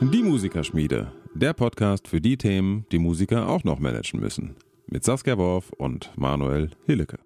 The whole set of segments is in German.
Die Musikerschmiede, der Podcast für die Themen, die Musiker auch noch managen müssen. Mit Saskia Worf und Manuel Hillecke.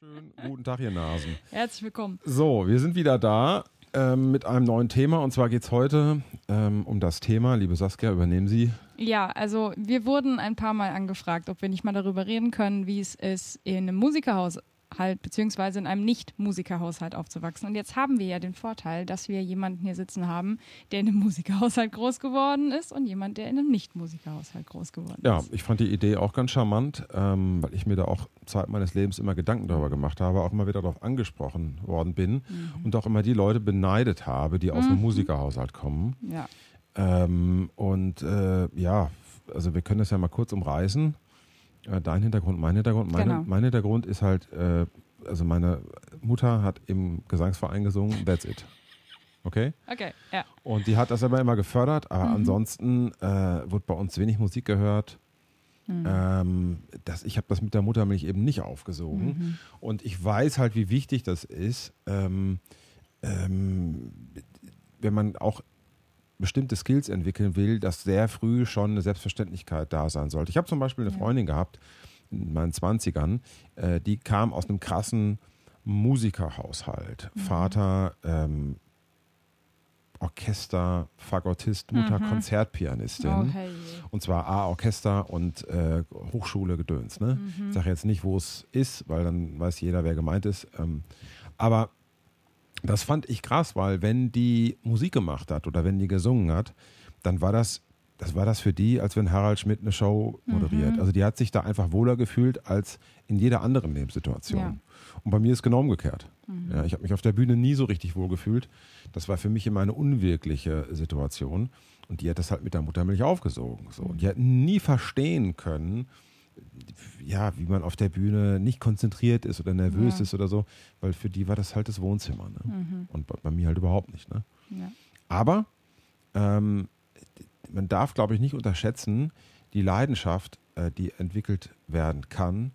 Schönen guten Tag, ihr Nasen. Herzlich willkommen. So, wir sind wieder da ähm, mit einem neuen Thema und zwar geht es heute ähm, um das Thema. Liebe Saskia, übernehmen Sie. Ja, also wir wurden ein paar Mal angefragt, ob wir nicht mal darüber reden können, wie es ist, in einem Musikerhaus halt, beziehungsweise in einem Nicht-Musikerhaushalt aufzuwachsen. Und jetzt haben wir ja den Vorteil, dass wir jemanden hier sitzen haben, der in einem Musikerhaushalt groß geworden ist und jemand, der in einem Nicht-Musikerhaushalt groß geworden Ja, ist. ich fand die Idee auch ganz charmant, ähm, weil ich mir da auch Zeit meines Lebens immer Gedanken darüber gemacht habe, auch immer wieder darauf angesprochen worden bin und auch immer die Leute beneidet habe, die aus einem Musikerhaushalt kommen. Ja. Ähm, und äh, ja, also wir können das ja mal kurz umreißen. Äh, dein Hintergrund, mein Hintergrund. Meine, Genau. Mein Hintergrund ist halt, äh, also meine Mutter hat im Gesangsverein gesungen, that's it. Okay? Okay, ja. Und die hat das aber immer gefördert, aber ansonsten äh, wird bei uns wenig Musik gehört. Ähm, das, ich habe das mit der Muttermilch eben nicht aufgesogen. Und ich weiß halt, wie wichtig das ist, ähm, ähm, wenn man auch bestimmte Skills entwickeln will, dass sehr früh schon eine Selbstverständlichkeit da sein sollte. Ich habe zum Beispiel eine. Freundin gehabt in meinen 20ern, äh, die kam aus einem krassen Musikerhaushalt. Vater ähm, Orchester, Fagottist, Mutter Mhm. Konzertpianistin. Oh, hey. Und zwar A, Orchester und äh, Hochschule Gedöns. Ne? Mhm. Ich sage jetzt nicht, wo es ist, weil dann weiß jeder, wer gemeint ist. Ähm, aber das fand ich krass, weil wenn die Musik gemacht hat oder wenn die gesungen hat, dann war das, das war das für die, als wenn Harald Schmidt eine Show moderiert. Mhm. Also die hat sich da einfach wohler gefühlt als in jeder anderen Lebenssituation. Ja. Und bei mir ist genau umgekehrt. Mhm. Ja, ich habe mich auf der Bühne nie so richtig wohl gefühlt. Das war für mich immer eine unwirkliche Situation. Und die hat das halt mit der Muttermilch aufgesogen. So. Und die hat nie verstehen können, ja, wie man auf der Bühne nicht konzentriert ist oder nervös Ja. ist oder so, weil für die war das halt das Wohnzimmer. Ne? Mhm. Und bei, bei mir halt überhaupt nicht. Ne? Ja. Aber ähm, man darf, glaube ich, nicht unterschätzen, die Leidenschaft, äh, die entwickelt werden kann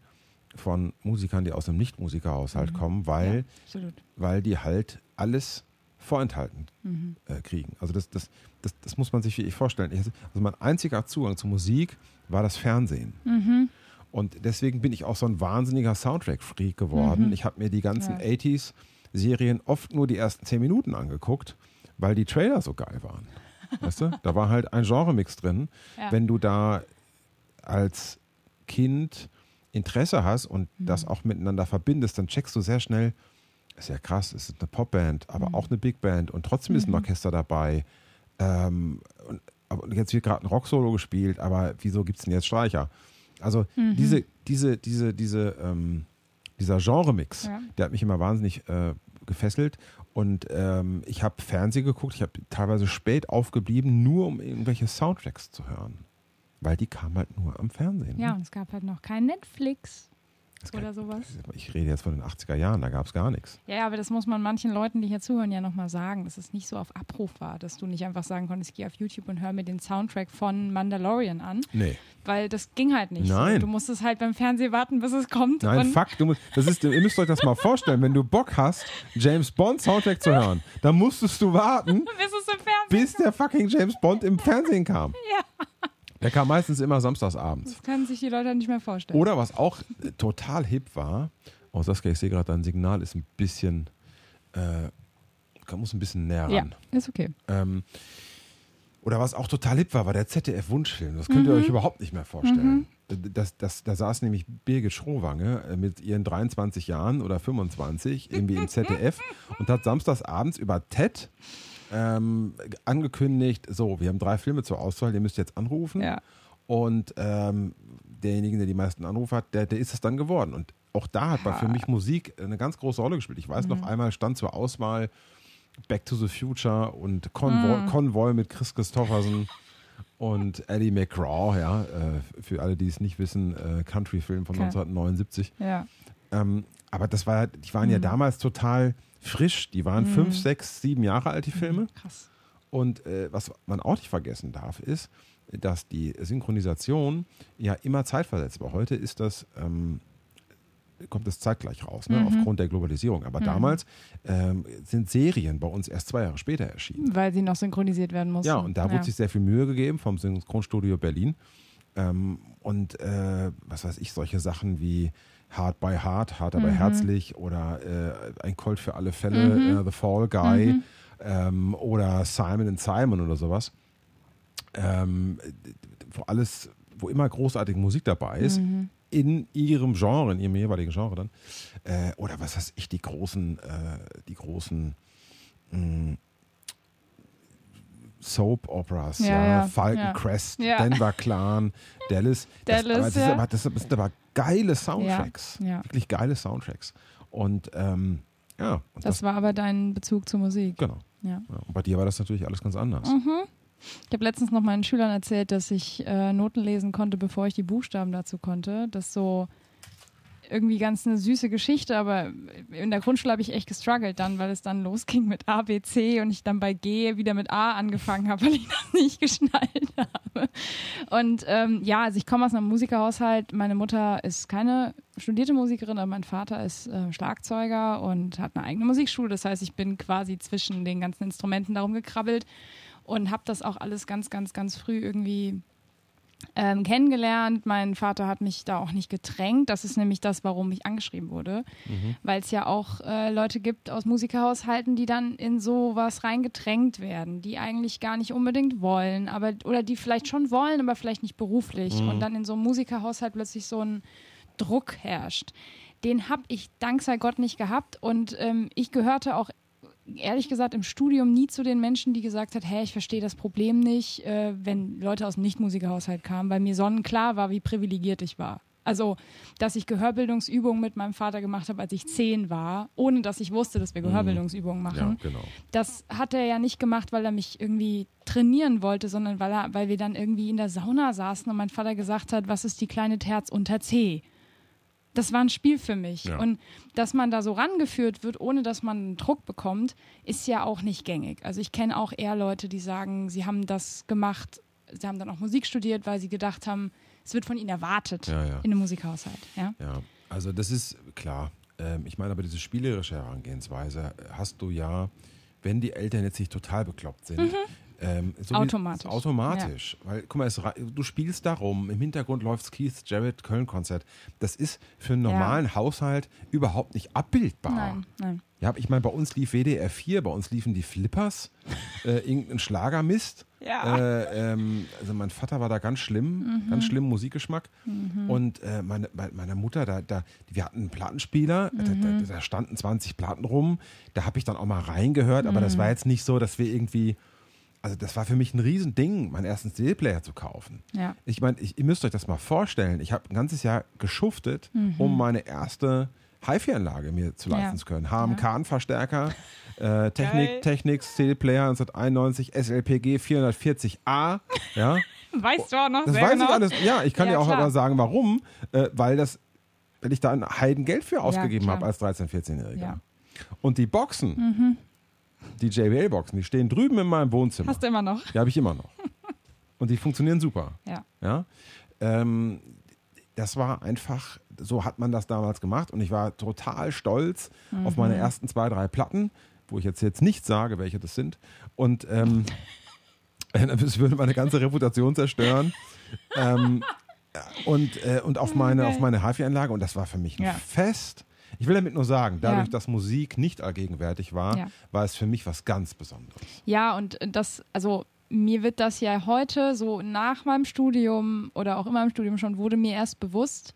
von Musikern, die aus einem Nicht-Musikerhaushalt Mhm. kommen, weil, Ja, weil die halt alles vorenthalten Mhm. äh, kriegen. Also das, das, das, das muss man sich wirklich vorstellen. Ich- Also mein einziger Zugang zu Musik war das Fernsehen. Mhm. Und deswegen bin ich auch so ein wahnsinniger Soundtrack-Freak geworden. Mhm. Ich habe mir die ganzen Ja. 80s-Serien oft nur die ersten 10 Minuten angeguckt, weil die Trailer so geil waren. Weißt du? Da war halt ein Genre-Mix drin. Ja. Wenn du da als Kind Interesse hast und Mhm. das auch miteinander verbindest, dann checkst du sehr schnell, ist ja krass, es ist eine Popband, aber Mhm. auch eine Big Band und trotzdem ist ein Mhm. Orchester dabei. Ähm, und, aber jetzt wird gerade ein Rocksolo gespielt, aber wieso gibt es denn jetzt Streicher? Also Mhm. diese, diese, diese, diese, ähm, dieser Genre-Mix, Ja. der hat mich immer wahnsinnig äh, gefesselt. Und ähm, ich habe Fernsehen geguckt, ich habe teilweise spät aufgeblieben, nur um irgendwelche Soundtracks zu hören. Weil die kamen halt nur am Fernsehen. ja, und es gab halt noch kein Netflix oder sowas. Ich rede jetzt von den 80er Jahren, da gab es gar nichts. Ja, aber das muss man manchen Leuten, die hier zuhören, ja nochmal sagen, dass es nicht so auf Abruf war, dass du nicht einfach sagen konntest, ich gehe auf YouTube und höre mir den Soundtrack von Mandalorian an, Nee. weil das ging halt nicht. Nein. Du musstest halt beim Fernsehen warten, bis es kommt. Nein, fuck, du musst, das ist, ihr müsst euch das mal vorstellen, wenn du Bock hast, James Bond Soundtrack zu hören, dann musstest du warten, bis es im Fernsehen bis der fucking James Bond im Fernsehen kam. Ja. Der kam meistens immer samstagsabends. Das können sich die Leute nicht mehr vorstellen. Oder was auch äh, total hip war, oh Saskia, ich sehe gerade, dein Signal ist ein bisschen, äh, muss ein bisschen näher ja, ran. ist okay. Ähm, oder was auch total hip war, war der ZDF-Wunschfilm. Das könnt ihr euch überhaupt nicht mehr vorstellen. Das, das, da saß nämlich Birgit Schrowange äh, mit ihren 23 Jahren oder 25 irgendwie im ZDF und hat samstagsabends über TED ähm, angekündigt, so, wir haben drei Filme zur Auswahl, ihr müsst jetzt anrufen. Ja. Und ähm, derjenige, der die meisten Anrufe hat, der, der ist es dann geworden. Und auch da hat bei- für mich Musik eine ganz große Rolle gespielt. Ich weiß noch einmal stand zur Auswahl Back to the Future und Convoy, Convoy mit Chris Christopherson und Eddie McGraw, ja, äh, für alle, die es nicht wissen, äh, Country-Film von Okay. 1979. Ja. Ähm, aber das war, die waren ja damals total frisch. Die waren fünf, sechs, sieben Jahre alt, die Filme. Krass. Und äh, was man auch nicht vergessen darf, ist, dass die Synchronisation ja immer zeitversetzt war. Heute ist das ähm, kommt es zeitgleich raus, ne, aufgrund der Globalisierung. Aber damals ähm, sind Serien bei uns erst zwei Jahre später erschienen. Weil sie noch synchronisiert werden mussten. Ja, und da wurde sich sehr viel Mühe gegeben vom Synchronstudio Berlin. Ähm, und äh, was weiß ich, solche Sachen wie Hard by Hard, Hart aber herzlich oder äh, Ein Colt für alle Fälle, äh, The Fall Guy ähm, oder Simon and Simon oder sowas. Ähm, wo alles, wo immer großartige Musik dabei ist, in ihrem Genre, in ihrem jeweiligen Genre dann. Äh, oder was weiß ich, die großen, äh, die großen mh, Soap Operas, Ja, ja, Falcon ja. Crest. Denver Clan, Dallas. Dallas, das, aber das, aber, das sind aber geile Soundtracks. Wirklich geile Soundtracks. Und ähm, ja, und Das war aber dein Bezug zur Musik. genau. Ja. Ja, und bei dir war das natürlich alles ganz anders. Mhm. Ich habe letztens noch meinen Schülern erzählt, dass ich äh, Noten lesen konnte, bevor ich die Buchstaben dazu konnte. Das ist so irgendwie ganz eine süße Geschichte, aber in der Grundschule habe ich echt gestruggelt dann, weil es dann losging mit A, B, C und ich dann bei G wieder mit A angefangen habe, weil ich das nicht geschnallt habe. Und ähm, ja, also ich komme aus einem Musikerhaushalt. Meine Mutter ist keine studierte Musikerin, aber mein Vater ist äh, Schlagzeuger und hat eine eigene Musikschule. Das heißt, ich bin quasi zwischen den ganzen Instrumenten darum gekrabbelt und habe das auch alles ganz, ganz, ganz früh irgendwie ähm, kennengelernt. Mein Vater hat mich da auch nicht gedrängt. Das ist nämlich das, warum ich angeschrieben wurde. Weil es ja auch äh, Leute gibt aus Musikerhaushalten, die dann in sowas reingedrängt werden, die eigentlich gar nicht unbedingt wollen, aber oder die vielleicht schon wollen, aber vielleicht nicht beruflich. Und dann in so einem Musikerhaushalt plötzlich so ein Druck herrscht. Den habe ich dank sei Gott nicht gehabt. Und ähm, ich gehörte auch ehrlich gesagt im Studium nie zu den Menschen, die gesagt hat, hey, ich verstehe das Problem nicht, äh, wenn Leute aus dem Nicht-Musikerhaushalt kamen, weil mir sonnenklar war, wie privilegiert ich war. Also, dass ich Gehörbildungsübungen mit meinem Vater gemacht habe, als ich zehn war, ohne dass ich wusste, dass wir Gehörbildungsübungen Ja, machen. genau. Das hat er ja nicht gemacht, weil er mich irgendwie trainieren wollte, sondern weil, er, weil wir dann irgendwie in der Sauna saßen und mein Vater gesagt hat, was ist die kleine Terz unter C? Das war ein Spiel für mich. Ja. Und dass man da so rangeführt wird, ohne dass man einen Druck bekommt, ist ja auch nicht gängig. Also ich kenne auch eher Leute, die sagen, sie haben das gemacht, sie haben dann auch Musik studiert, weil sie gedacht haben, es wird von ihnen erwartet Ja, ja. in einem Musikhaushalt. Ja? Also das ist klar. Ähm, ich meine aber diese spielerische Herangehensweise hast du ja, wenn die Eltern jetzt nicht total bekloppt sind. Ähm, so wie- Mhm. Automatisch. Automatisch. Weil, guck mal, es, du spielst da rum, im Hintergrund läuft Keith Jarrett Köln-Konzert. Das ist für einen Ja. normalen Haushalt überhaupt nicht abbildbar. Nein, nein. Ja, ich meine, bei uns lief WDR 4, bei uns liefen die Flippers, äh, irgendein Schlagermist. Ja. Äh, ähm, also mein Vater war da ganz schlimm, ganz schlimm Musikgeschmack. Und äh, meine, bei meiner Mutter, da, da, wir hatten einen Plattenspieler, da, da, da standen 20 Platten rum. Da habe ich dann auch mal reingehört, aber das war jetzt nicht so, dass wir irgendwie. Also das war für mich ein Riesending, meinen ersten CD-Player zu kaufen. Ja. Ich meine, ihr müsst euch das mal vorstellen. Ich habe ein ganzes Jahr geschuftet, um meine erste HiFi-Anlage mir zu leisten Ja. zu können. HMK-Verstärker, äh, Geil. Technik, Technics, CD-Player 1991, SLPG 440A. Ja, Weißt du auch noch das weiß genau. ich alles. Ja, ich kann Ja, dir auch klar. aber sagen, warum. Äh, weil das, weil ich da ein Heidengeld für ausgegeben habe als 13-, 14-Jähriger. Ja. Mhm. Und die Boxen, die JBL-Boxen, die stehen drüben in meinem Wohnzimmer. Hast du immer noch. Die habe ich immer noch. Und die funktionieren super. Ja. Ja. Ähm, das war einfach, so hat man das damals gemacht und ich war total stolz auf meine Mhm. ersten zwei, drei Platten, wo ich jetzt, jetzt nicht sage, welche das sind. Und ähm, das würde meine ganze Reputation zerstören. ähm, und, äh, und auf meine, auf meine HiFi-Anlage und das war für mich ein Ja. Fest. Ich will damit nur sagen, dadurch, Ja. dass Musik nicht allgegenwärtig war, Ja. war es für mich was ganz Besonderes. Ja, und das, also mir wird das ja heute so nach meinem Studium oder auch in meinem Studium schon, wurde mir erst bewusst,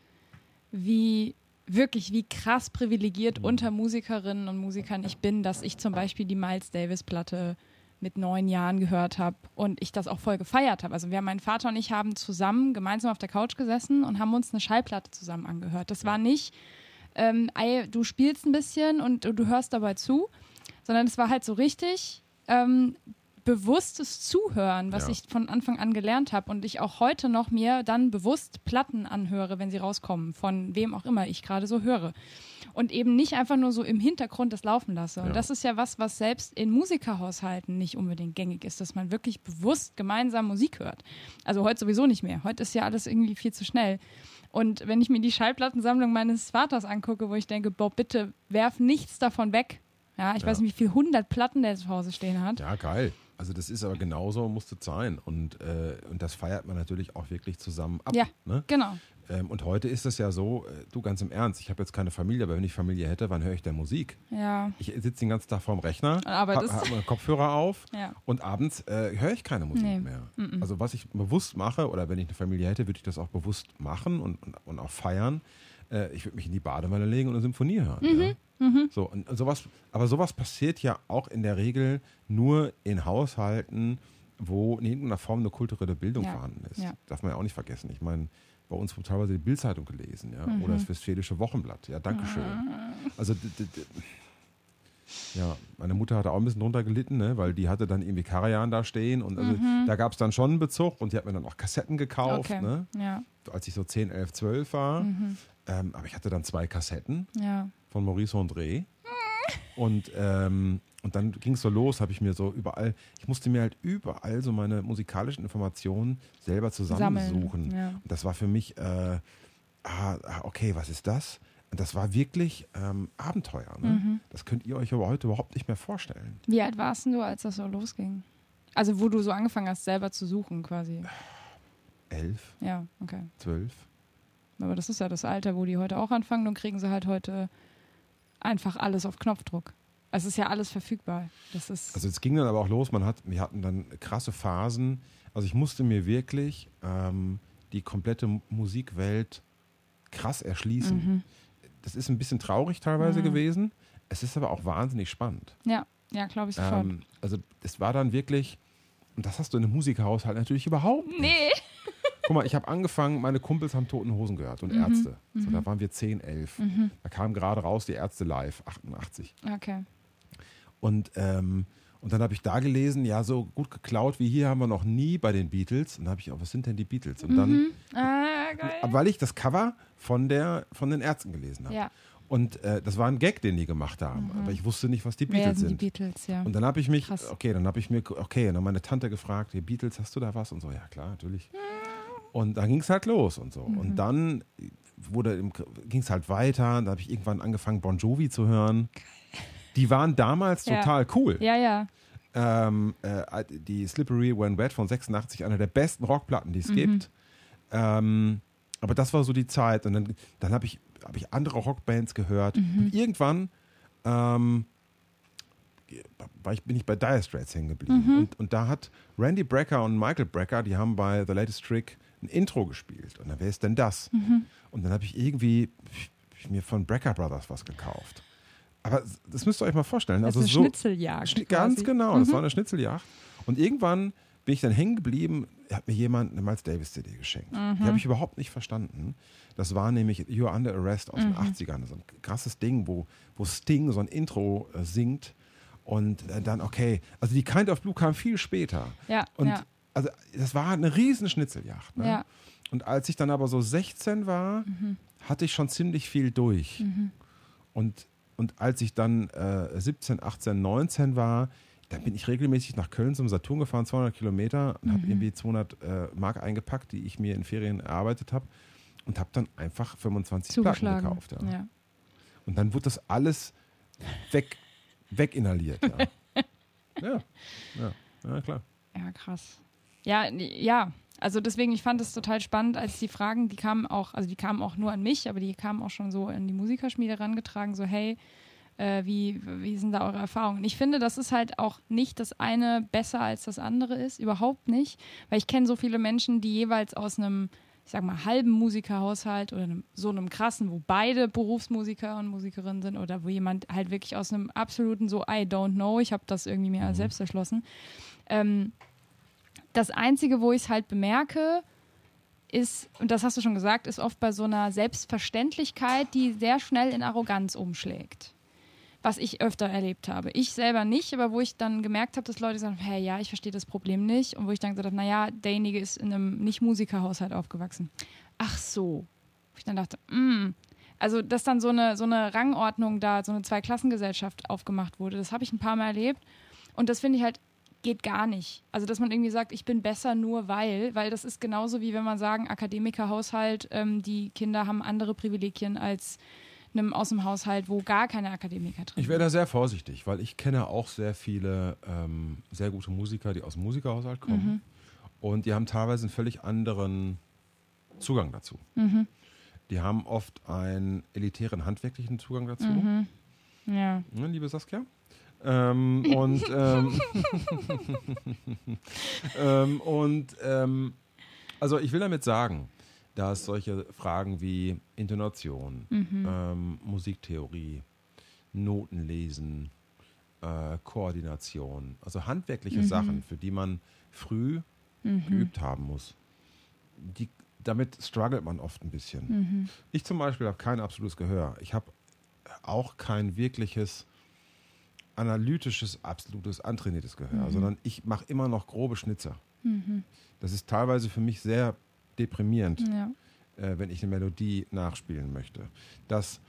wie wirklich, wie krass privilegiert Mhm. unter Musikerinnen und Musikern ich bin, dass ich zum Beispiel die Miles Davis-Platte mit neun Jahren gehört habe und ich das auch voll gefeiert habe. Also wir, mein Vater und ich haben zusammen gemeinsam auf der Couch gesessen und haben uns eine Schallplatte zusammen angehört. Das war nicht, ähm, du spielst ein bisschen und du hörst dabei zu, sondern es war halt so richtig ähm, bewusstes Zuhören, was Ja. ich von Anfang an gelernt habe und ich auch heute noch mir dann bewusst Platten anhöre, wenn sie rauskommen, von wem auch immer ich gerade so höre. Und eben nicht einfach nur so im Hintergrund das laufen lasse. Und Ja. das ist ja was, was selbst in Musikerhaushalten nicht unbedingt gängig ist, dass man wirklich bewusst gemeinsam Musik hört. Also heute sowieso nicht mehr. Heute ist ja alles irgendwie viel zu schnell. Und wenn ich mir die Schallplattensammlung meines Vaters angucke, wo ich denke, boah, bitte werf nichts davon weg. Ja, ich Ja. weiß nicht, wie viele hundert Platten der zu Hause stehen hat. Ja, geil. Also das ist aber genauso, musste sein. Und, äh, und das feiert man natürlich auch wirklich zusammen ab. Ja. Ne? Genau. Ähm, und heute ist es ja so, äh, du ganz im Ernst, ich habe jetzt keine Familie, aber wenn ich Familie hätte, wann höre ich denn Musik? Ja. Ich sitze den ganzen Tag vorm Rechner, habe hab Kopfhörer auf Ja. und abends äh, höre ich keine Musik Nee. mehr. Also was ich bewusst mache, oder wenn ich eine Familie hätte, würde ich das auch bewusst machen und, und, und auch feiern. Äh, ich würde mich in die Badewanne legen und eine Symphonie hören. Ja. So, und, und sowas, aber sowas passiert ja auch in der Regel nur in Haushalten, wo in irgendeiner Form eine kulturelle Bildung Ja. vorhanden ist. Ja. Darf man ja auch nicht vergessen. Ich meine, bei uns wurde teilweise die Bildzeitung gelesen, ja, oder das Westfälische Wochenblatt. Ja, Dankeschön. Also d- d- d- ja, meine Mutter hatte auch ein bisschen drunter gelitten, ne, weil die hatte dann irgendwie Karajan da stehen und also da gab es dann schon einen Bezug und die hat mir dann auch Kassetten gekauft, Okay. ne, Ja. als ich so 10, 11, 12 war. Ähm, aber ich hatte dann zwei Kassetten Ja. von Maurice André. Und, ähm, und dann ging es so los, habe ich mir so überall, ich musste mir halt überall so meine musikalischen Informationen selber zusammensuchen. Sammeln, ja. Und das war für mich, äh, ah, ah, okay, was ist das? Und das war wirklich ähm, Abenteuer. Ne? Mhm. Das könnt ihr euch aber heute überhaupt nicht mehr vorstellen. Wie alt warst du, als das so losging? Also wo du so angefangen hast, selber zu suchen quasi. Elf, Ja, okay. zwölf. Aber das ist ja das Alter, wo die heute auch anfangen. Dann kriegen sie halt heute einfach alles auf Knopfdruck. Es ist ja alles verfügbar. Das ist Also es ging dann aber auch los, man hat, wir hatten dann krasse Phasen. Also ich musste mir wirklich ähm, die komplette Musikwelt krass erschließen. Mhm. Das ist ein bisschen traurig teilweise Mhm. gewesen. Es ist aber auch wahnsinnig spannend. ja, ja, glaube ich sofort. Ähm, also es war dann wirklich, und das hast du in einem Musikerhaushalt natürlich überhaupt nicht. nee. Guck mal, ich habe angefangen, meine Kumpels haben Toten Hosen gehört und Mhm. Ärzte. So, da waren wir 10, 11. Da kam gerade raus die Ärzte live, 88. Okay. Und, ähm, und dann habe ich da gelesen, ja, so gut geklaut wie hier haben wir noch nie bei den Beatles. Und dann habe ich auch, was sind denn die Beatles? Und dann, Ah, geil. weil ich das Cover von, der, von den Ärzten gelesen habe. Ja. Und äh, das war ein Gag, den die gemacht haben. Aber ich wusste nicht, was die Beatles sind sind. die Beatles, ja. Und dann habe ich mich, Krass. okay, dann habe ich mir, okay, dann meine Tante gefragt, die Beatles, hast du da was? Und so, ja klar, natürlich. Und dann ging es halt los und so. Mhm. Und dann ging es halt weiter. Da habe ich irgendwann angefangen, Bon Jovi zu hören. Die waren damals Ja. total cool. ja, ja. Ähm, äh, die Slippery When Wet von 86, einer der besten Rockplatten, die es Mhm. gibt. Ähm, aber das war so die Zeit. Und dann, dann habe ich, hab ich andere Rockbands gehört. Mhm. Und irgendwann ähm, war ich, bin ich bei Dire Straits hängen geblieben. Mhm. Und, und da hat Randy Brecker und Michael Brecker, die haben bei The Latest Trick ein Intro gespielt. Und dann, wer ist denn das? Mhm. Und dann habe ich irgendwie hab ich mir von Brecker Brothers was gekauft. Aber das müsst ihr euch mal vorstellen. Das Also eine so, Schnitzeljagd. Schni- quasi. Mhm. Ganz genau, das war eine Schnitzeljagd. Und irgendwann bin ich dann hängen geblieben, hat mir jemand eine Miles Davis CD geschenkt. Mhm. Die habe ich überhaupt nicht verstanden. Das war nämlich You're Under Arrest aus Mhm. den 80ern. So ein krasses Ding, wo, wo Sting so ein Intro äh, singt. Und äh, dann, okay, also die Kind of Blue kam viel später. Ja, Und ja. also das war eine riesen Schnitzeljagd. Ne? Ja. Mhm. Und als ich dann aber so 16 war, hatte ich schon ziemlich viel durch. Und, und als ich dann äh, 17, 18, 19 war, dann bin ich regelmäßig nach Köln zum Saturn gefahren, 200 Kilometer und Mhm. habe irgendwie 200 äh, Mark eingepackt, die ich mir in Ferien erarbeitet habe und habe dann einfach 25 Platten gekauft. Ja. Ja. Und dann wurde das alles weg, weginhaliert. Ja. ja, ja, ja, klar. Ja, krass. Ja, ja. Also deswegen, ich fand es total spannend, als die Fragen, die kamen auch, also die kamen auch nur an mich, aber die kamen auch schon so in die Musikerschmiede herangetragen, so hey, äh, wie, wie sind da eure Erfahrungen? Ich finde, das ist halt auch nicht das eine besser als das andere ist, überhaupt nicht, weil ich kenne so viele Menschen, die jeweils aus einem, ich sag mal, halben Musikerhaushalt oder einem, so einem krassen, wo beide Berufsmusiker und Musikerinnen sind oder wo jemand halt wirklich aus einem absoluten so I don't know, ich habe das irgendwie mir selbst erschlossen. Ähm, das Einzige, wo ich es halt bemerke, ist, und das hast du schon gesagt, ist oft bei so einer Selbstverständlichkeit, die sehr schnell in Arroganz umschlägt. Was ich öfter erlebt habe. Ich selber nicht, aber wo ich dann gemerkt habe, dass Leute sagen, hey, ja, ich verstehe das Problem nicht. Und wo ich dann gesagt habe, naja, derjenige ist in einem Nicht-Musikerhaushalt aufgewachsen. Ach so. Wo ich dann dachte, mm. Also, dass dann so eine, so eine Rangordnung da, so eine Zweiklassengesellschaft aufgemacht wurde, das habe ich ein paar Mal erlebt. Und das finde ich halt geht gar nicht. Also, dass man irgendwie sagt, ich bin besser nur weil, weil das ist genauso wie wenn man sagen, Akademikerhaushalt, ähm, die Kinder haben andere Privilegien als einem aus dem Haushalt, wo gar keine Akademiker drin Ich wäre da sehr vorsichtig, weil ich kenne auch sehr viele ähm, sehr gute Musiker, die aus dem Musikerhaushalt kommen. Mhm. Und die haben teilweise einen völlig anderen Zugang dazu. Mhm. Die haben oft einen elitären handwerklichen Zugang dazu. Mhm. Ja. Ne, liebe Saskia. Ähm, und ähm, ähm, und ähm, also ich will damit sagen, dass solche Fragen wie Intonation, Mhm. ähm, Musiktheorie, Notenlesen, äh, Koordination, also handwerkliche Mhm. Sachen, für die man früh geübt haben muss, die, damit struggelt man oft ein bisschen. Mhm. Ich zum Beispiel habe kein absolutes Gehör. Ich habe auch kein wirkliches analytisches, absolutes, antrainiertes Gehör, Mhm. sondern ich mache immer noch grobe Schnitzer. Mhm. Das ist teilweise für mich sehr deprimierend, Ja. äh, wenn ich eine Melodie nachspielen möchte. Das,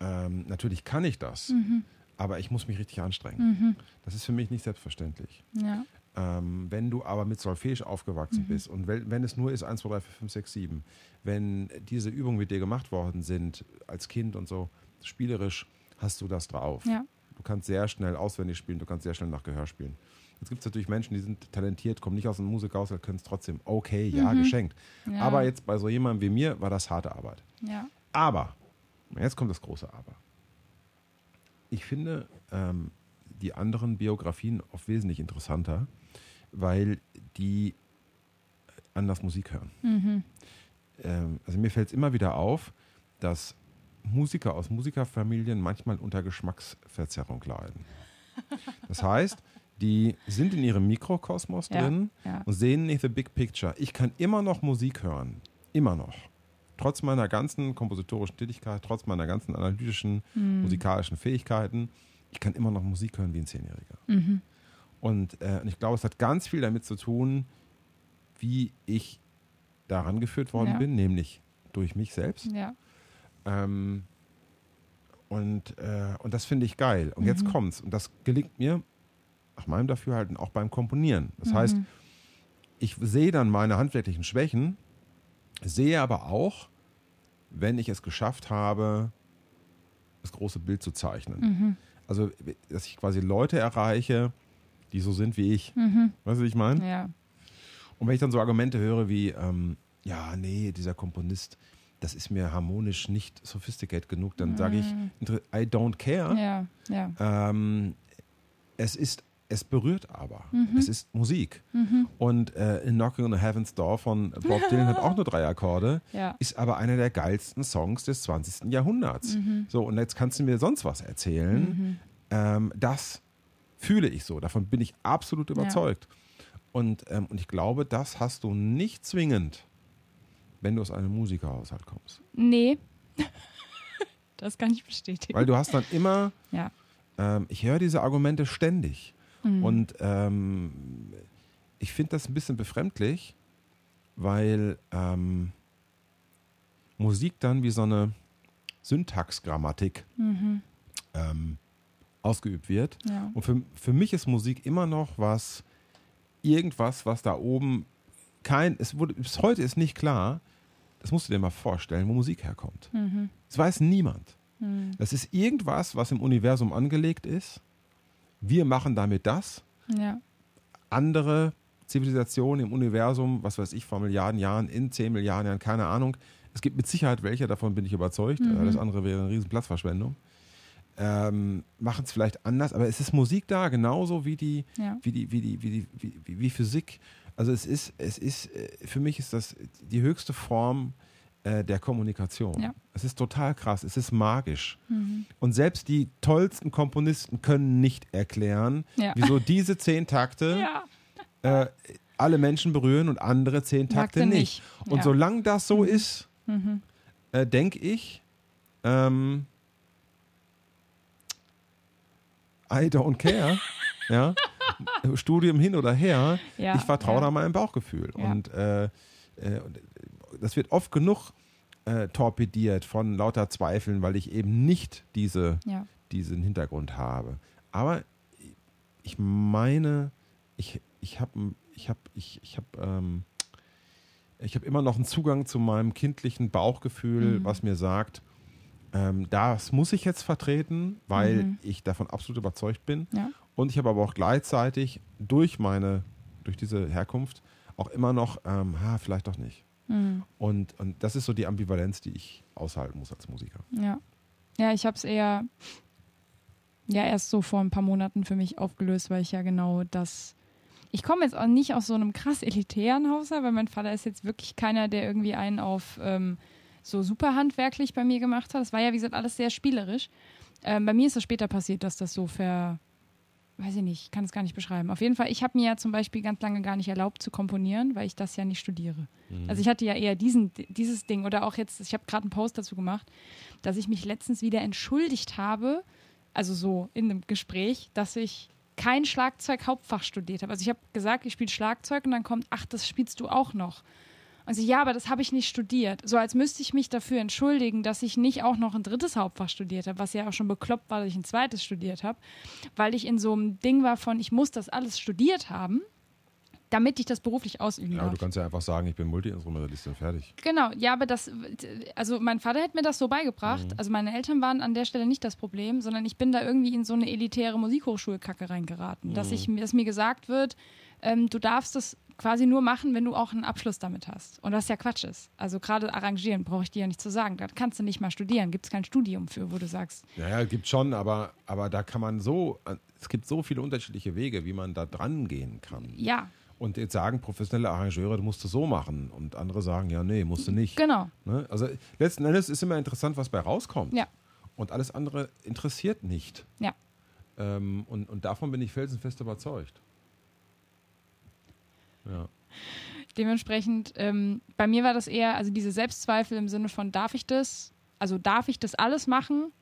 ähm, natürlich kann ich das, Mhm. aber ich muss mich richtig anstrengen. Mhm. Das ist für mich nicht selbstverständlich. Ja. Ähm, wenn du aber mit Solfege aufgewachsen Mhm. bist und wenn, wenn es nur ist 1, 2, 3, 4, 5, 6, 7, wenn diese Übungen mit dir gemacht worden sind als Kind und so, spielerisch hast du das drauf. Ja. Du kannst sehr schnell auswendig spielen, du kannst sehr schnell nach Gehör spielen. Jetzt gibt es natürlich Menschen, die sind talentiert, kommen nicht aus einem Musikhaushalt, können es trotzdem okay, ja, Mhm. geschenkt. Ja. Aber jetzt bei so jemandem wie mir war das harte Arbeit. Ja. Aber, jetzt kommt das große Aber. Ich finde ähm, die anderen Biografien oft wesentlich interessanter, weil die anders Musik hören. Mhm. Ähm, also mir fällt es immer wieder auf, dass Musiker aus Musikerfamilien manchmal unter Geschmacksverzerrung leiden. Das heißt, die sind in ihrem Mikrokosmos Ja, drin ja. und sehen nicht the big picture. Ich kann immer noch Musik hören. Immer noch. Trotz meiner ganzen kompositorischen Tätigkeit, trotz meiner ganzen analytischen, Mhm. musikalischen Fähigkeiten, ich kann immer noch Musik hören wie ein Zehnjähriger. Mhm. Und, äh, und ich glaube, es hat ganz viel damit zu tun, wie ich daran geführt worden Ja. bin, nämlich durch mich selbst. Ja. Ähm, und, äh, und das finde ich geil. Und jetzt Mhm. kommt's. Und das gelingt mir nach meinem Dafürhalten auch beim Komponieren. Das heißt, Mhm. ich sehe dann meine handwerklichen Schwächen, sehe aber auch, wenn ich es geschafft habe, das große Bild zu zeichnen. Mhm. Also, dass ich quasi Leute erreiche, die so sind wie ich. Mhm. Weißt du, wie ich meine? Ja. Und wenn ich dann so Argumente höre wie, ähm, ja, nee, dieser Komponist, das ist mir harmonisch nicht sophisticated genug, dann sage ich, inter- I don't care. Mhm. Ja. Ja. Ähm, es ist, es berührt aber. Mhm. Es ist Musik. Und äh, in Knocking on Heaven's Door von Bob Dylan hat auch nur drei Akkorde, Ja. ist aber einer der geilsten Songs des 20. Jahrhunderts. Mhm. So, und jetzt kannst du mir sonst was erzählen. Ähm, das fühle ich so. Davon bin ich absolut überzeugt. Und, ähm, und ich glaube, das hast du nicht zwingend, wenn du aus einem Musikerhaushalt kommst. Nee. das kann ich bestätigen. Weil du hast dann immer, ja. ähm, ich höre diese Argumente ständig. Mhm. Und ähm, ich finde das ein bisschen befremdlich, weil ähm, Musik dann wie so eine Syntaxgrammatik Mhm. ähm, ausgeübt wird. Ja. Und für, für mich ist Musik immer noch was, irgendwas, was da oben kein, es wurde, bis heute ist nicht klar, das musst du dir mal vorstellen, wo Musik herkommt. Mhm. Das weiß niemand. Mhm. Das ist irgendwas, was im Universum angelegt ist. Wir machen damit das. Ja. Andere Zivilisationen im Universum, was weiß ich, vor Milliarden Jahren, in 10 Milliarden Jahren, keine Ahnung. Es gibt mit Sicherheit welche, davon bin ich überzeugt. Mhm. Das andere wäre eine riesen Platzverschwendung. Ähm, machen es vielleicht anders, aber es ist Musik da, genauso wie die, Ja. wie die, wie die, wie die, wie, wie Physik. Also es ist, es ist, äh, für mich ist das die höchste Form äh, der Kommunikation. Ja. Es ist total krass, es ist magisch. Mhm. Und selbst die tollsten Komponisten können nicht erklären, Ja. wieso diese zehn Takte äh, alle Menschen berühren und andere zehn Takte nicht. nicht. Und solange das so ist, Mhm. äh, denke ich, ähm, I don't care. ja. Studium hin oder her, Ja, ich vertraue da meinem Bauchgefühl. Ja. Und äh, äh, und das wird oft genug äh, torpediert von lauter Zweifeln, weil ich eben nicht diese diesen Hintergrund habe. Aber ich meine, ich, ich habe ich hab, ich, ich hab, ähm, ich hab immer noch einen Zugang zu meinem kindlichen Bauchgefühl, Mhm. was mir sagt, ähm, das muss ich jetzt vertreten, weil Mhm. ich davon absolut überzeugt bin. Ja. Und ich habe aber auch gleichzeitig durch meine, durch diese Herkunft auch immer noch, ähm, ha, vielleicht doch nicht. Mhm. Und, und das ist so die Ambivalenz, die ich aushalten muss als Musiker. Ja. Ja, ich habe es eher ja erst so vor ein paar Monaten für mich aufgelöst, weil ich ja genau das. Ich komme jetzt auch nicht aus so einem krass elitären Haushalt, weil mein Vater ist jetzt wirklich keiner, der irgendwie einen auf ähm, so super handwerklich bei mir gemacht hat. Das war ja, wie gesagt, alles sehr spielerisch. Ähm, bei mir ist das später passiert, dass das so ver. Weiß ich nicht, ich kann es gar nicht beschreiben. Auf jeden Fall, ich habe mir ja zum Beispiel ganz lange gar nicht erlaubt zu komponieren, weil ich das ja nicht studiere. Also ich hatte ja eher diesen, dieses Ding oder auch jetzt, ich habe gerade einen Post dazu gemacht, dass ich mich letztens wieder entschuldigt habe, also so in einem Gespräch, dass ich kein Schlagzeug-Hauptfach studiert habe. Also ich habe gesagt, ich spiele Schlagzeug und dann kommt, ach, das spielst du auch noch. Und sie, ja, aber das habe ich nicht studiert. So als müsste ich mich dafür entschuldigen, dass ich nicht auch noch ein drittes Hauptfach studiert habe, was ja auch schon bekloppt war, dass ich ein zweites studiert habe, weil ich in so einem Ding war von, ich muss das alles studiert haben, damit ich das beruflich ausüben Ja, darf. du kannst ja einfach sagen, ich bin Multi-Instrumentalist und fertig. Genau, ja, aber das, also mein Vater hat mir das so beigebracht. Also meine Eltern waren an der Stelle nicht das Problem, sondern ich bin da irgendwie in so eine elitäre Musikhochschulkacke reingeraten, dass ich mir, dass mir gesagt wird, ähm, du darfst das quasi nur machen, wenn du auch einen Abschluss damit hast. Und was ja Quatsch ist. Also gerade arrangieren brauche ich dir ja nicht zu sagen. Da kannst du nicht mal studieren. Gibt es kein Studium für, wo du sagst, Ja, ja, gibt schon, aber, aber da kann man so, es gibt so viele unterschiedliche Wege, wie man da dran gehen kann. ja, Und jetzt sagen professionelle Arrangeure, du musst es so machen. Und andere sagen, ja, nee, musst du nicht. genau. Ne? Also letzten Endes ist immer interessant, was bei rauskommt. Ja. Und alles andere interessiert nicht. Ja. Ähm, und, und davon bin ich felsenfest überzeugt. Ja. Dementsprechend, ähm, bei mir war das eher, also diese Selbstzweifel im Sinne von, darf ich das? Also darf ich das alles machen?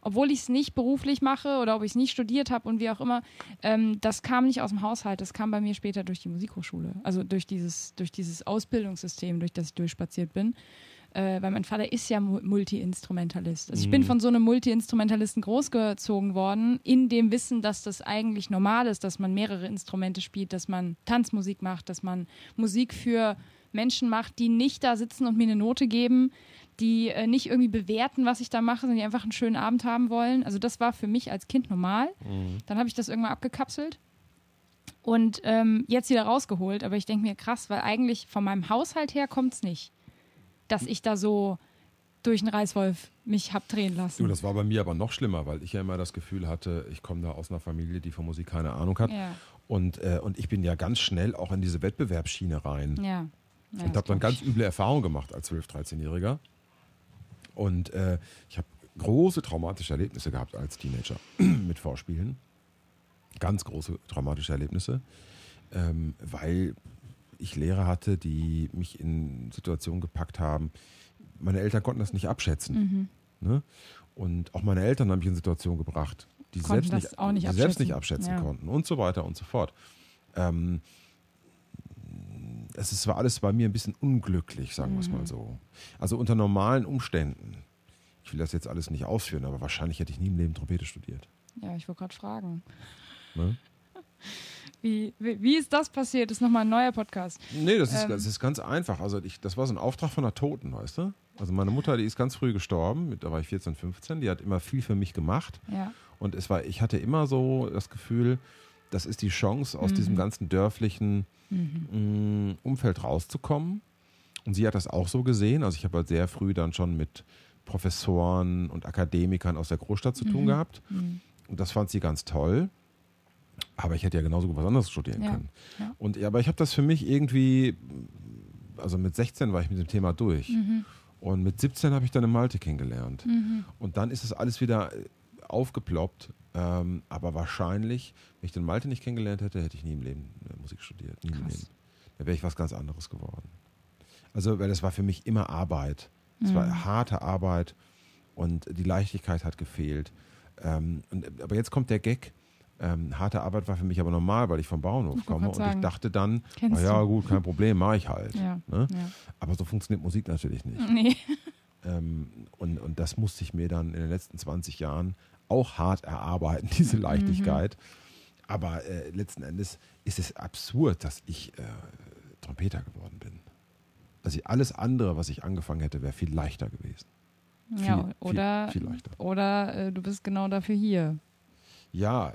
Obwohl ich es nicht beruflich mache oder ob ich es nicht studiert habe und wie auch immer, ähm, das kam nicht aus dem Haushalt, das kam bei mir später durch die Musikhochschule. Also durch dieses, durch dieses Ausbildungssystem, durch das ich durchspaziert bin. Äh, weil mein Vater ist ja Mu- Multi-Instrumentalist. Also ich bin von so einem Multi-Instrumentalisten großgezogen worden, in dem Wissen, dass das eigentlich normal ist, dass man mehrere Instrumente spielt, dass man Tanzmusik macht, dass man Musik für Menschen macht, die nicht da sitzen und mir eine Note geben, die äh, nicht irgendwie bewerten, was ich da mache, sondern die einfach einen schönen Abend haben wollen. Also das war für mich als Kind normal. Dann habe ich das irgendwann abgekapselt und ähm, jetzt wieder rausgeholt. Aber ich denke mir, krass, weil eigentlich von meinem Haushalt her kommt es nicht, dass ich da so durch einen Reißwolf mich hab drehen lassen. Du, das war bei mir aber noch schlimmer, weil ich ja immer das Gefühl hatte, ich komme da aus einer Familie, die von Musik keine Ahnung hat. ja, Und, äh, und ich bin ja ganz schnell auch in diese Wettbewerbsschiene rein. ja. ja und habe dann ganz üble Erfahrungen gemacht als 12-, 13-Jähriger. Und äh, ich habe große traumatische Erlebnisse gehabt als Teenager mit Vorspielen. Ganz große traumatische Erlebnisse, ähm, weil ich Lehrer hatte, die mich in Situationen gepackt haben. Meine Eltern konnten das nicht abschätzen. Mhm. Ne? Und auch meine Eltern haben mich in Situationen gebracht, die sie selbst nicht, auch nicht die selbst nicht abschätzen. Ja. konnten und so weiter und so fort. Ähm, es war alles bei mir ein bisschen unglücklich, sagen wir es Mhm. mal so. Also unter normalen Umständen, ich will das jetzt alles nicht ausführen, aber wahrscheinlich hätte ich nie im Leben Trompete studiert. Ja, ich wollte gerade fragen. Ne? Wie, wie, wie ist das passiert? Das ist nochmal ein neuer Podcast. Nee, das ist, Ähm. das ist ganz einfach. Also ich, das war so ein Auftrag von einer Toten, weißt du? Also meine Mutter, die ist ganz früh gestorben, da war ich 14, 15, die hat immer viel für mich gemacht. Ja. Und es war, ich hatte immer so das Gefühl, das ist die Chance, aus diesem ganzen dörflichen mh, Umfeld rauszukommen. Und sie hat das auch so gesehen. Also ich habe halt sehr früh dann schon mit Professoren und Akademikern aus der Großstadt zu tun gehabt. Und das fand sie ganz toll. Aber ich hätte ja genauso gut was anderes studieren Ja, können. ja. Und aber ich habe das für mich irgendwie, also mit 16 war ich mit dem Thema durch. Und mit 17 habe ich dann in Malte kennengelernt. Und dann ist es alles wieder äh, aufgeploppt. Ähm, aber wahrscheinlich, wenn ich den Malte nicht kennengelernt hätte, hätte ich nie im Leben äh, Musik studiert. Nie im Krass. Leben. Da wäre ich was ganz anderes geworden. Also, weil das war für mich immer Arbeit. Es war harte Arbeit und die Leichtigkeit hat gefehlt. Ähm, und, aber jetzt kommt der Gag. Ähm, harte Arbeit war für mich aber normal, weil ich vom Bauernhof komme. Und ich sagen. dachte dann, na ja, gut, kein Problem, mache ich halt. Ja. Ne? ja. Aber so funktioniert Musik natürlich nicht. Nee. Ähm, und, und das musste ich mir dann in den letzten 20 Jahren auch hart erarbeiten, diese Leichtigkeit. Aber äh, letzten Endes ist es absurd, dass ich äh, Trompeter geworden bin. Also alles andere, was ich angefangen hätte, wäre viel leichter gewesen. ja, viel, oder, viel, viel leichter. oder äh, du bist genau dafür hier. Ja,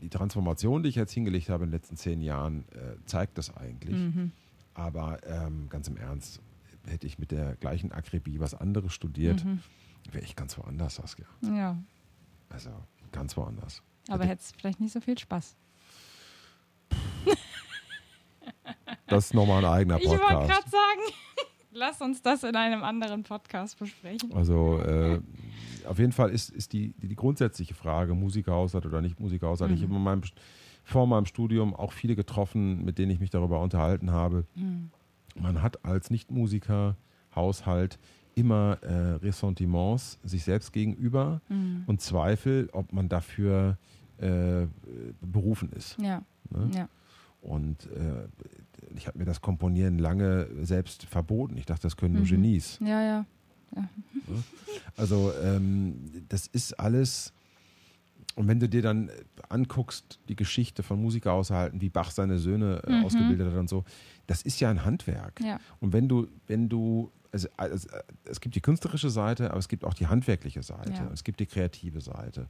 die- Transformation, die ich jetzt hingelegt habe in den letzten zehn Jahren, äh, zeigt das eigentlich. Mhm. Aber ähm, ganz im Ernst, hätte ich mit der gleichen Akribie was anderes studiert, Mhm. wäre ich ganz woanders, Saskia. Ja, Also ganz woanders. aber Hätte- hättest vielleicht nicht so viel Spaß. Das ist nochmal ein eigener Ich wollte Podcast. gerade sagen, lass uns das in einem anderen Podcast besprechen. Also äh, auf jeden Fall ist, ist die, die, die grundsätzliche Frage, Musikerhaushalt oder nicht Musikerhaushalt. Ich Mhm. habe in meinem, vor meinem Studium auch viele getroffen, mit denen ich mich darüber unterhalten habe. Mhm. Man hat als Nichtmusiker Haushalt immer äh, Ressentiments sich selbst gegenüber Mhm. und Zweifel, ob man dafür äh, berufen ist. Ja, Ne? ja. Und äh, ich habe mir das Komponieren lange selbst verboten. Ich dachte, das können nur Mhm. Genies. Ja, ja. Also ähm, das ist alles. Und wenn du dir dann anguckst, die Geschichte von Musikerhaushalten, wie Bach seine Söhne äh, Mhm. ausgebildet hat und so, das ist ja ein Handwerk. Ja. Und wenn du, wenn du, also, also es gibt die künstlerische Seite, aber es gibt auch die handwerkliche Seite. Ja. Es gibt die kreative Seite.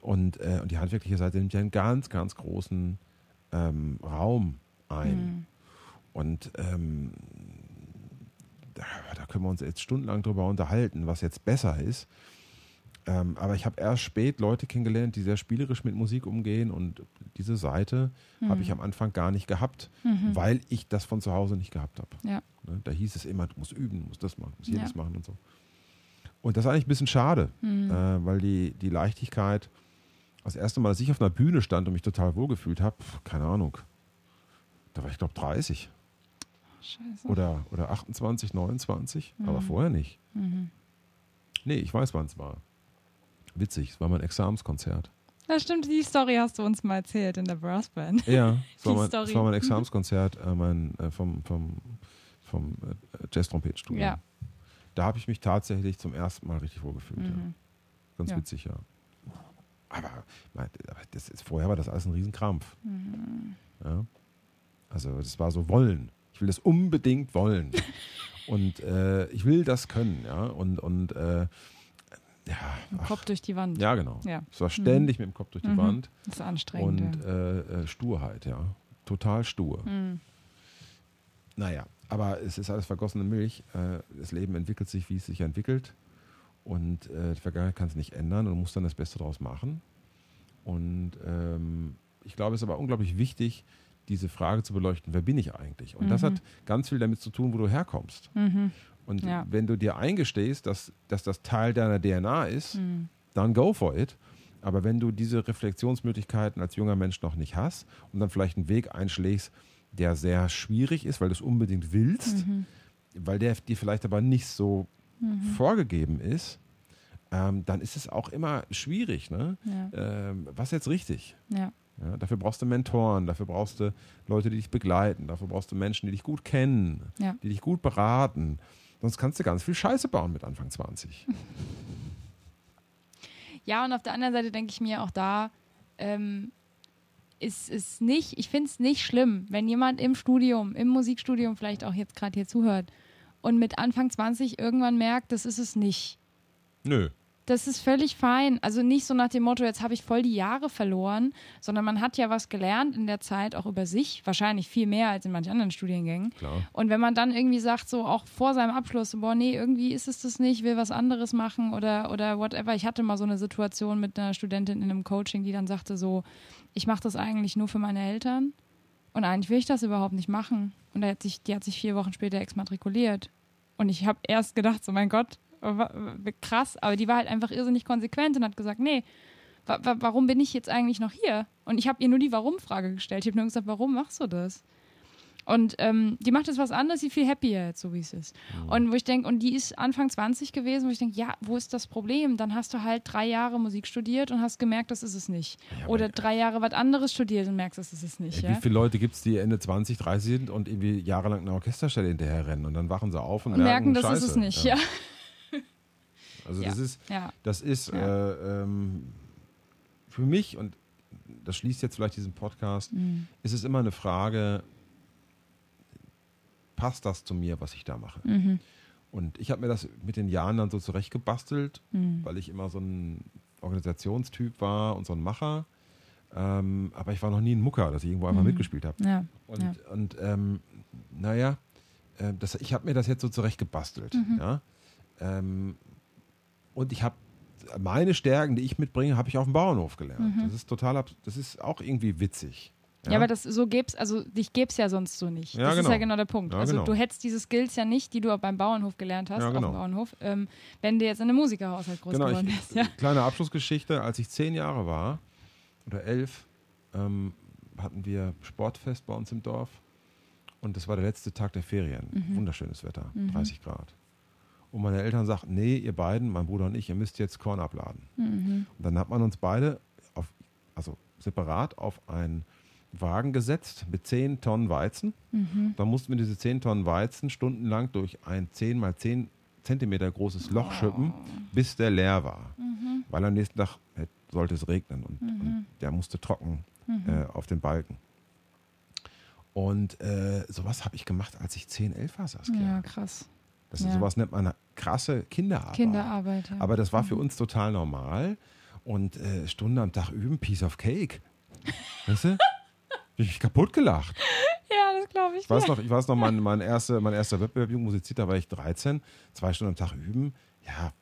Und, äh, und die handwerkliche Seite nimmt ja einen ganz, ganz großen ähm, Raum ein. Mhm. Und ähm, da, können wir uns jetzt stundenlang drüber unterhalten, was jetzt besser ist. Ähm, aber ich habe erst spät Leute kennengelernt, die sehr spielerisch mit Musik umgehen und diese Seite habe ich am Anfang gar nicht gehabt, Mhm. weil ich das von zu Hause nicht gehabt habe. Ja. Ne, Da hieß es immer, du musst üben, du musst das machen, du musst jenes Ja. machen und so. Und das ist eigentlich ein bisschen schade, Mhm. äh, weil die, die Leichtigkeit, das erste Mal, dass ich auf einer Bühne stand und mich total wohlgefühlt habe, keine Ahnung, da war ich glaube 30 Scheiße. oder, oder 28, 29, aber Mhm. vorher nicht. Mhm. Nee, ich weiß, wann es war. Witzig, es war mein Examenskonzert. Das stimmt, die Story hast du uns mal erzählt in der Brassband. Ja, es war, mein, Story. es war mein Examenskonzert äh, mein, äh, vom, vom, vom äh, Jazz-Trompetstudio. Ja. Da habe ich mich tatsächlich zum ersten Mal richtig wohlgefühlt. Ja. Mhm. Ganz Ja. witzig, ja. Aber, mein, aber das ist, vorher war das alles ein Riesenkrampf. Mhm. Ja? Also das war so wollen. Ich will das unbedingt wollen. und äh, ich will das können, ja. Und, und äh, ja, Im ach, Kopf durch die Wand. ja, genau. Ja. Es war ständig mit dem Kopf durch die Mhm. Wand Das ist anstrengend. und äh, äh, Sturheit, ja. Total stur. ja. Mhm. Naja, aber es ist alles vergossene Milch. Äh, das Leben entwickelt sich, wie es sich entwickelt. Und äh, die Vergangenheit kann es nicht ändern und du musst dann das Beste daraus machen. Und ähm, ich glaube, es ist aber unglaublich wichtig, diese Frage zu beleuchten, wer bin ich eigentlich? Und das Mhm. hat ganz viel damit zu tun, wo du herkommst. Mhm. Und Ja. wenn du dir eingestehst, dass, dass das Teil deiner DNA ist, Mhm. dann go for it. Aber wenn du diese Reflexionsmöglichkeiten als junger Mensch noch nicht hast und dann vielleicht einen Weg einschlägst, der sehr schwierig ist, weil du es unbedingt willst, Mhm. weil der dir vielleicht aber nicht so Mhm. vorgegeben ist, ähm, dann ist es auch immer schwierig. Ne? Ja. Ähm, was jetzt richtig? Ja. Ja, dafür brauchst du Mentoren, dafür brauchst du Leute, die dich begleiten, dafür brauchst du Menschen, die dich gut kennen, Ja. die dich gut beraten. Sonst kannst du ganz viel Scheiße bauen mit Anfang 20. Ja, und auf der anderen Seite denke ich mir auch da, ähm, ist es nicht, ich finde es nicht schlimm, wenn jemand im Studium, im Musikstudium vielleicht auch jetzt gerade hier zuhört und mit Anfang 20 irgendwann merkt, das ist es nicht. Nö. Das ist völlig fein. Also nicht so nach dem Motto, jetzt habe ich voll die Jahre verloren, sondern man hat ja was gelernt in der Zeit auch über sich, wahrscheinlich viel mehr als in manchen anderen Studiengängen. Klar. Und wenn man dann irgendwie sagt, so auch vor seinem Abschluss, so, boah, nee, irgendwie ist es das nicht, will was anderes machen oder, oder whatever. Ich hatte mal so eine Situation mit einer Studentin in einem Coaching, die dann sagte so, ich mache das eigentlich nur für meine Eltern und eigentlich will ich das überhaupt nicht machen. Und hat sich, die hat sich vier Wochen später exmatrikuliert. Und ich habe erst gedacht, so mein Gott, krass, aber die war halt einfach irrsinnig konsequent und hat gesagt, nee, wa wa warum bin ich jetzt eigentlich noch hier? Und ich habe ihr nur die Warum-Frage gestellt. Ich habe nur gesagt, warum machst du das? Und ähm, die macht jetzt was anderes, die ist viel happier jetzt, so wie es ist. Und wo ich denke, und die ist Anfang 20 gewesen, wo ich denke, ja, wo ist das Problem? Dann hast du halt drei Jahre Musik studiert und hast gemerkt, das ist es nicht. Ja, Oder drei Jahre was anderes studiert und merkst, das ist es nicht. Ey, Ja? Wie viele Leute gibt es, die Ende 20, 30 sind und irgendwie jahrelang eine Orchesterstelle hinterher rennen und dann wachen sie auf und, Und merken, das Scheiße. ist es nicht. Ja. Also Ja. das ist, ja. das ist äh, ähm, für mich und das schließt jetzt vielleicht diesen Podcast, Mhm. ist es immer eine Frage, passt das zu mir, was ich da mache? Mhm. Und ich habe mir das mit den Jahren dann so zurechtgebastelt, Mhm. weil ich immer so ein Organisationstyp war und so ein Macher. Ähm, aber ich war noch nie ein Mucker, dass ich irgendwo einfach Mhm. mitgespielt habe. Ja. Und, Ja. und ähm, naja, äh, das, ich habe mir das jetzt so zurechtgebastelt. Mhm. Ja? Ähm, und ich habe meine Stärken, die ich mitbringe, habe ich auf dem Bauernhof gelernt. Mhm. Das ist total, das ist auch irgendwie witzig. Ja, aber das so gäb's, also dich gäb's ja sonst so nicht. Ja, das ist genau. ja genau der Punkt. Ja, also genau. du hättest diese Skills ja nicht, die du beim Bauernhof gelernt hast, Ja, auf genau. dem Bauernhof, ähm, wenn du jetzt in einem Musikerhaushalt groß Genau, geworden bist. Ja. kleine Abschlussgeschichte. Als ich zehn Jahre war oder elf, ähm, hatten wir Sportfest bei uns im Dorf. Und das war der letzte Tag der Ferien. Mhm. Wunderschönes Wetter, 30 Grad. Und meine Eltern sagten, nee, ihr beiden, mein Bruder und ich, ihr müsst jetzt Korn abladen. Mhm. Und dann hat man uns beide, auf, also separat, auf einen Wagen gesetzt mit 10 Tonnen Weizen. Mhm. Dann mussten wir diese 10 Tonnen Weizen stundenlang durch ein 10 mal 10 Zentimeter großes Loch schippen, bis der leer war. Mhm. Weil am nächsten Tag äh, sollte es regnen und, und der musste trocken Mhm. äh, auf den Balken. Und äh, sowas habe ich gemacht, als ich 10, 11 war, Saskia. ja, krass. Das ist, ja. sowas nennt man eine krasse Kinderarbeit. Kinderarbeit. Ja. Aber das war für uns total normal. Und äh, Stunde am Tag üben, Piece of Cake. Weißt du? Hab ich mich kaputt gelacht. ja, das glaube ich. Ich weiß noch, ich weiß noch mein, mein, erste, mein erster Wettbewerb Jugendmusik, da war ich 13, zwei Stunden am Tag üben. Ja,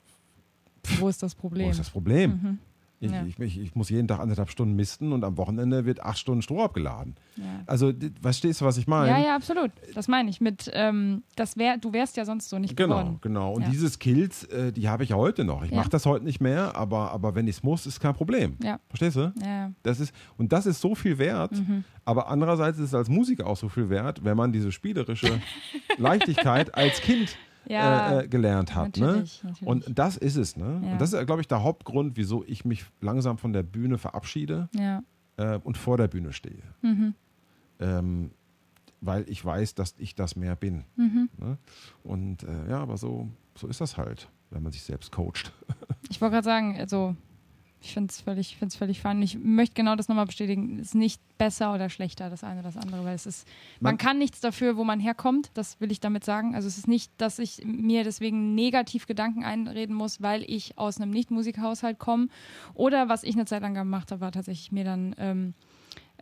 Wo ist das Problem? wo ist das Problem? Mhm. Ich, Ja. ich, ich, ich muss jeden Tag anderthalb Stunden misten und am Wochenende wird acht Stunden Stroh abgeladen. Ja. Also, verstehst du, was ich meine? ja, ja, absolut. Das meine ich. Mit, ähm, das wär, du wärst ja sonst so nicht Genau, geworden. genau. Und Ja. diese Skills, äh, die habe ich ja heute noch. Ich mache das heute nicht mehr, aber, aber wenn ich es muss, ist kein Problem. Verstehst du? Ja. Das ist, und das ist so viel wert, Mhm. aber andererseits ist es als Musiker auch so viel wert, wenn man diese spielerische Leichtigkeit als Kind Ja, äh, äh, gelernt hat. Ne? natürlich, natürlich. Und das ist es. Ne? Ja. Und das ist, glaube ich, der Hauptgrund, wieso ich mich langsam von der Bühne verabschiede ja. äh, und vor der Bühne stehe. Mhm. Ähm, weil ich weiß, dass ich das mehr bin. Mhm. Ne? Und äh, ja, aber so, so ist das halt, wenn man sich selbst coacht. Ich wollte gerade sagen, also ich finde es völlig, find's völlig fein. Ich möchte genau das nochmal bestätigen. Es ist nicht besser oder schlechter, das eine oder das andere, weil es ist, man, Man- kann nichts dafür, wo man herkommt, das will ich damit sagen. Also es ist nicht, dass ich mir deswegen negativ Gedanken einreden muss, weil ich aus einem Nicht-Musikhaushalt komme. Oder was ich eine Zeit lang gemacht habe, war tatsächlich mir dann ähm,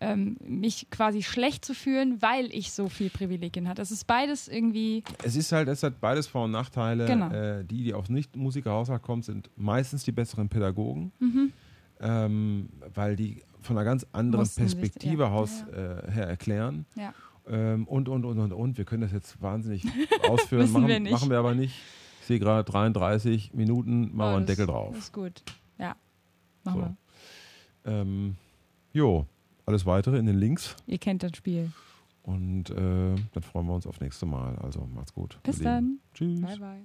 ähm, mich quasi schlecht zu fühlen, weil ich so viel Privilegien hatte. Es ist beides irgendwie, Es ist halt, es hat beides Vor- und Nachteile. Genau. Äh, die, die aus Nicht-Musikerhaushalt kommen, sind meistens die besseren Pädagogen, mhm. ähm, weil die von einer ganz anderen Mussten Perspektive ja, aus Äh, her erklären. ja. Ähm, und, und, und, und, und. Wir können das jetzt wahnsinnig ausführen. Machen, wir nicht. machen wir aber nicht. Ich sehe gerade 33 Minuten, machen wir Oh, einen Deckel drauf. Ist gut. Ja, machen So. wir. Ähm, jo, alles weitere in den Links. Ihr kennt das Spiel. Und äh, dann freuen wir uns auf nächste Mal. Also macht's gut. Bis dann. Tschüss. Bye, bye.